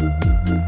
Mm-hmm.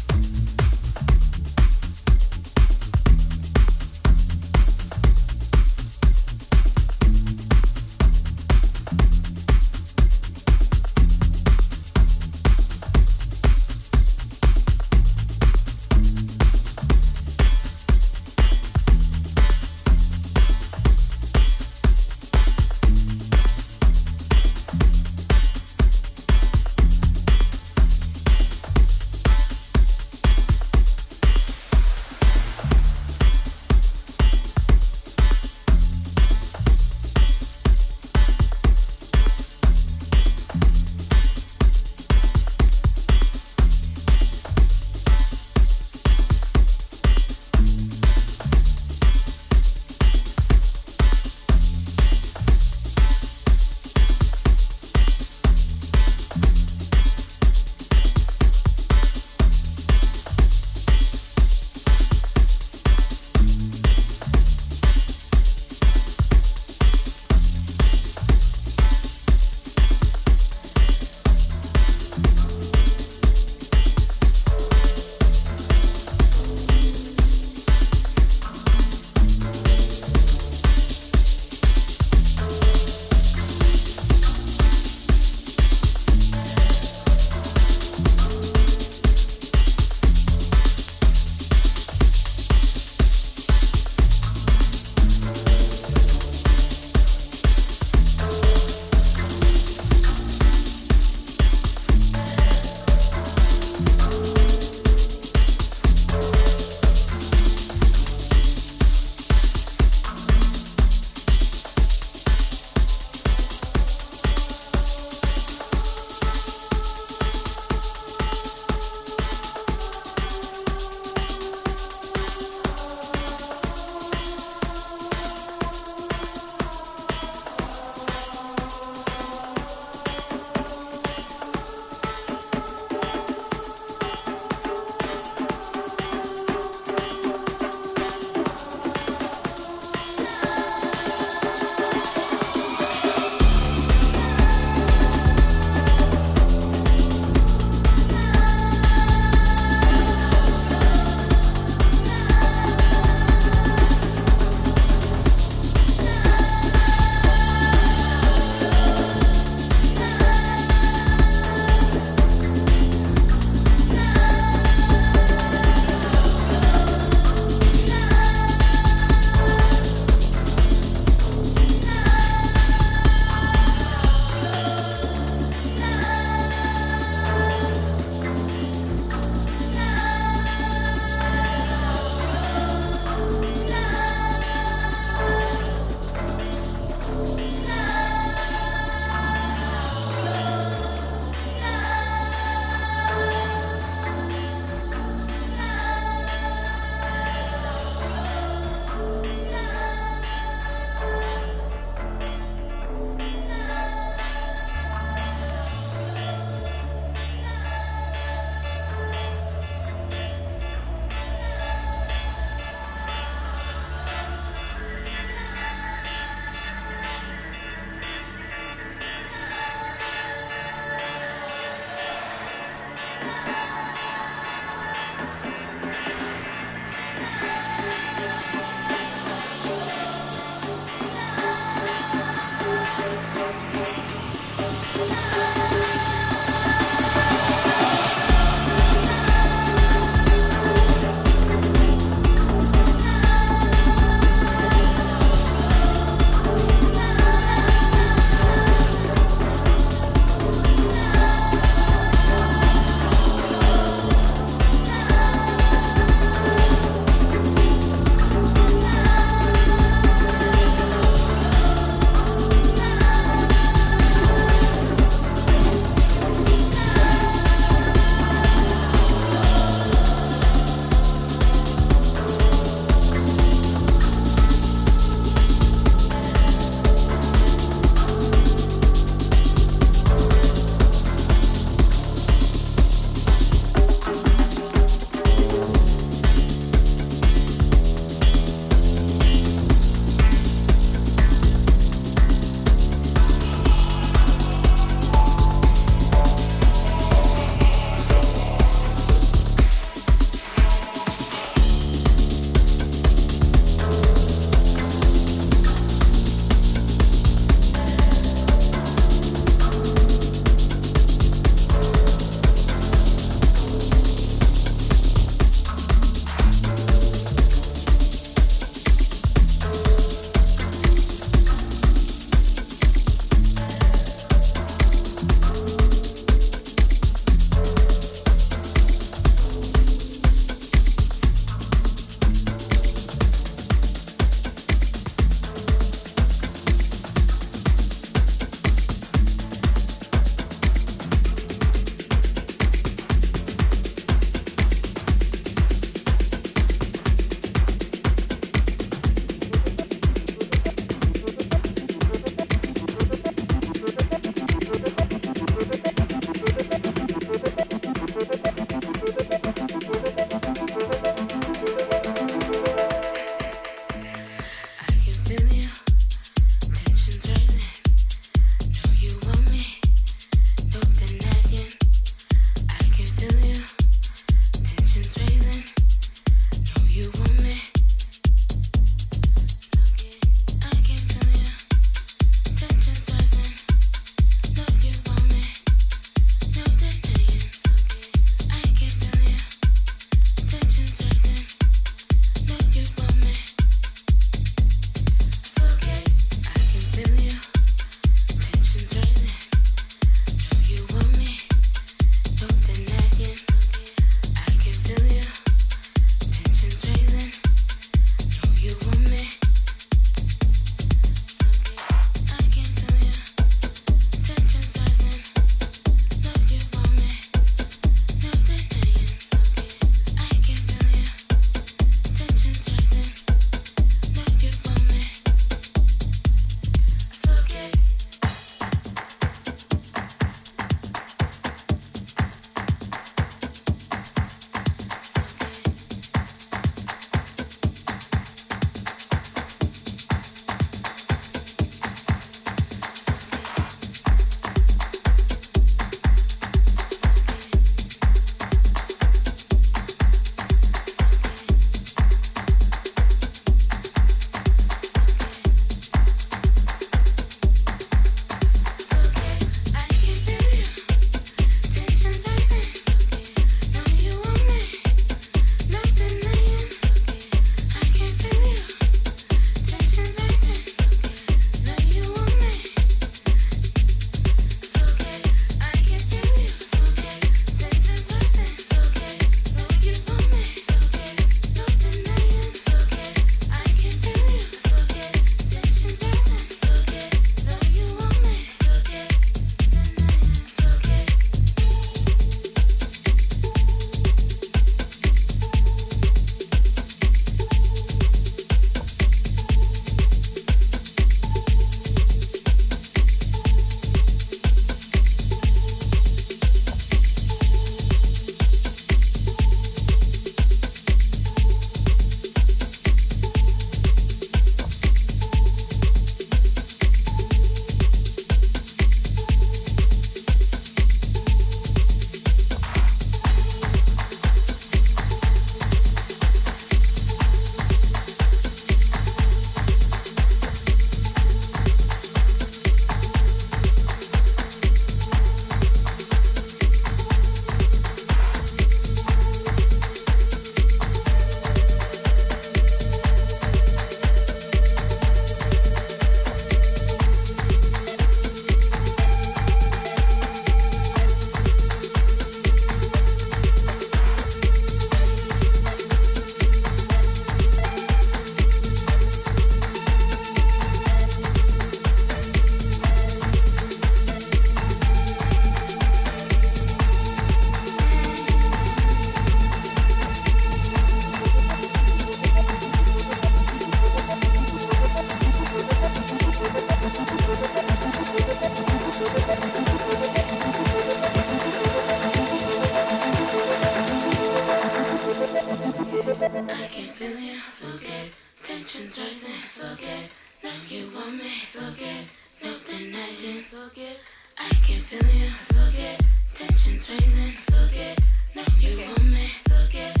I can feel you, so good. Tensions rising, so good. Know you want me, so good. No denying, so good. I can feel you, so good. Tensions rising, so good. Know you want me, so good.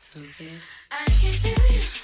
So good. I can feel you,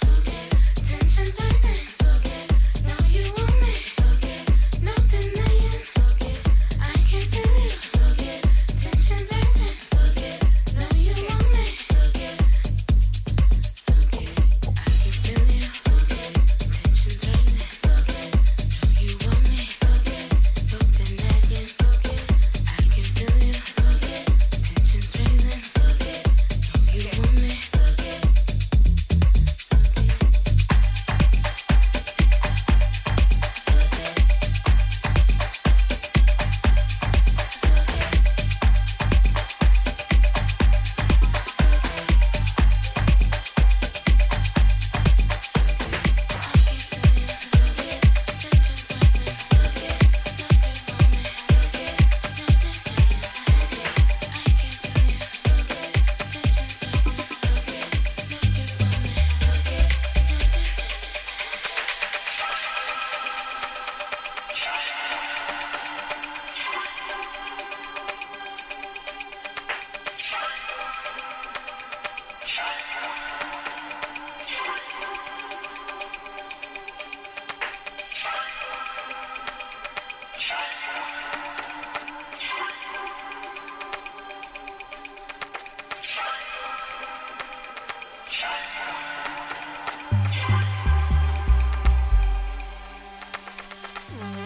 Mm-hmm.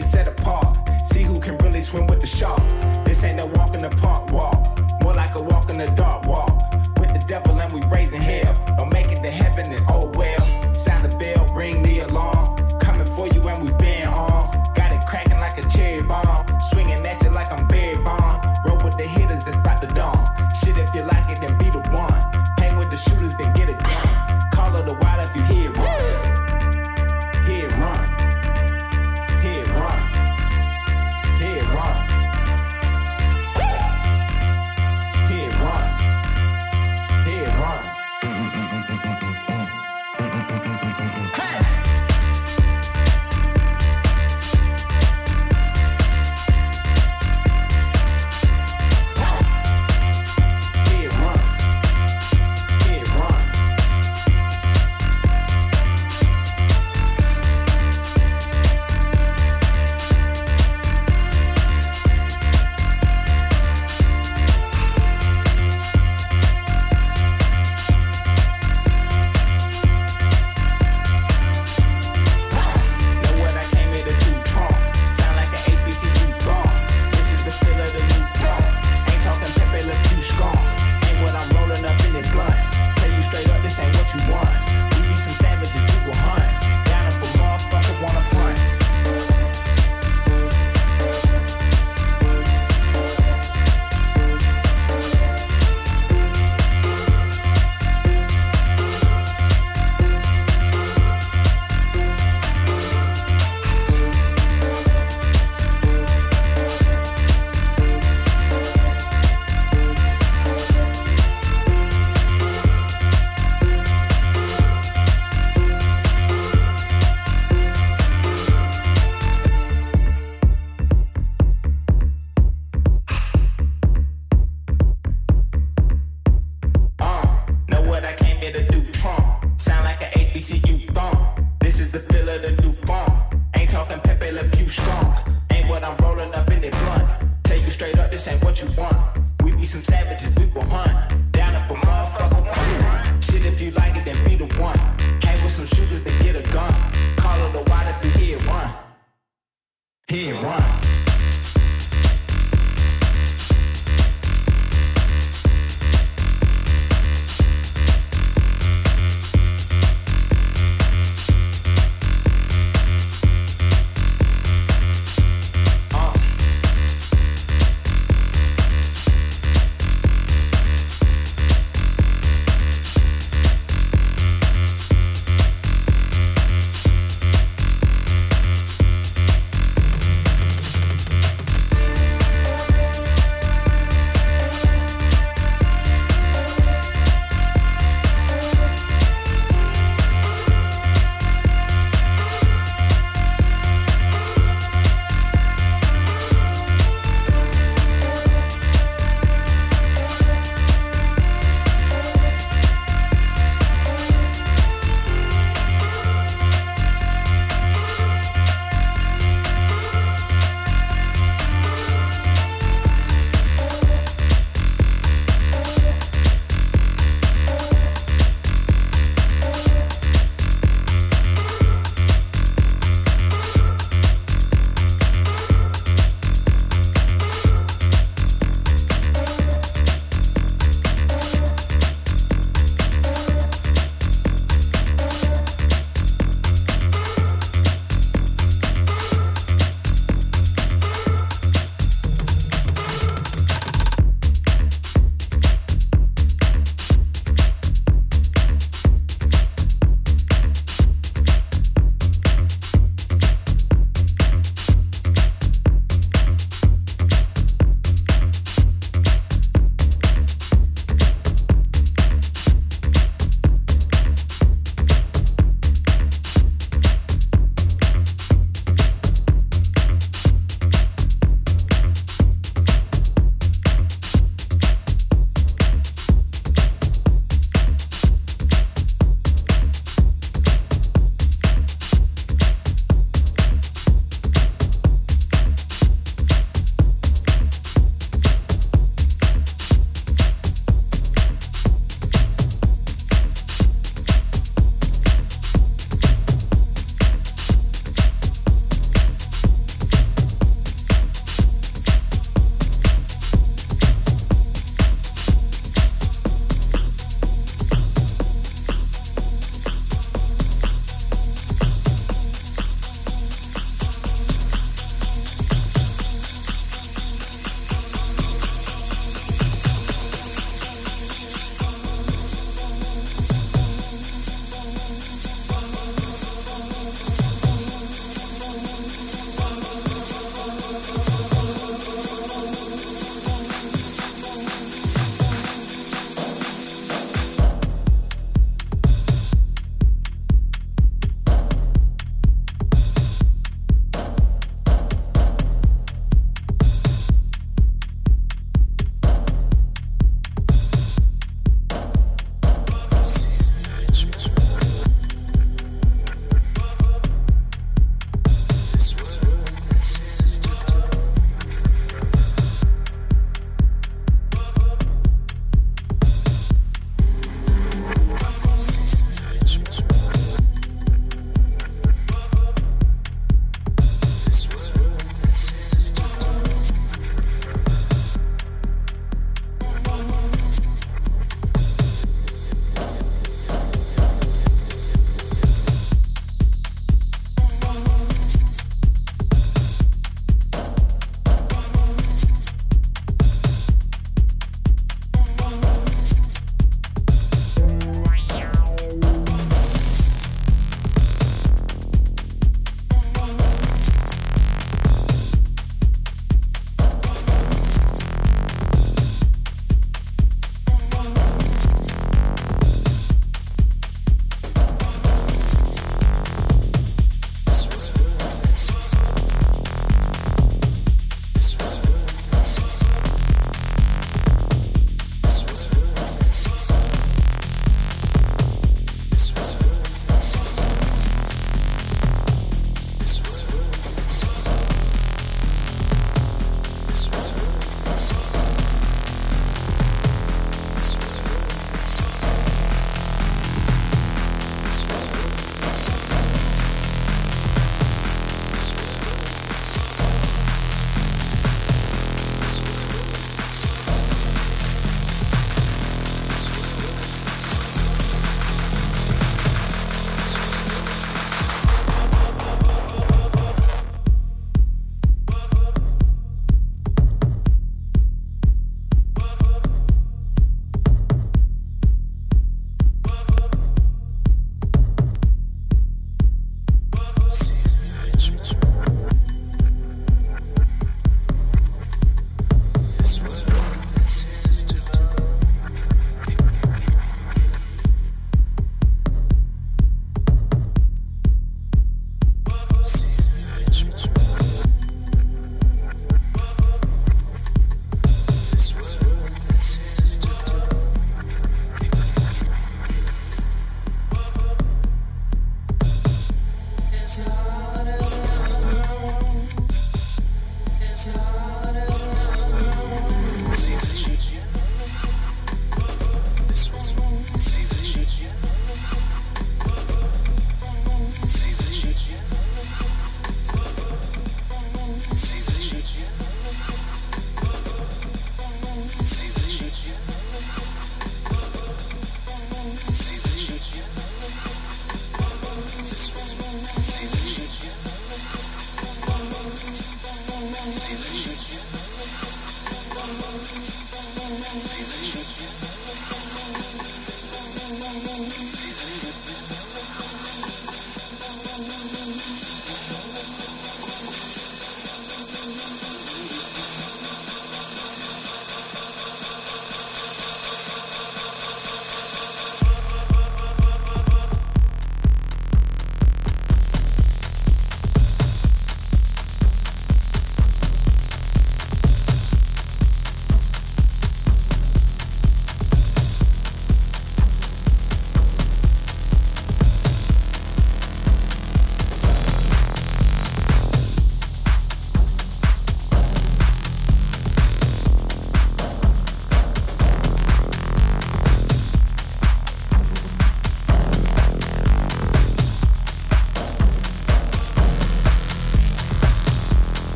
get set apart.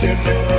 Good night.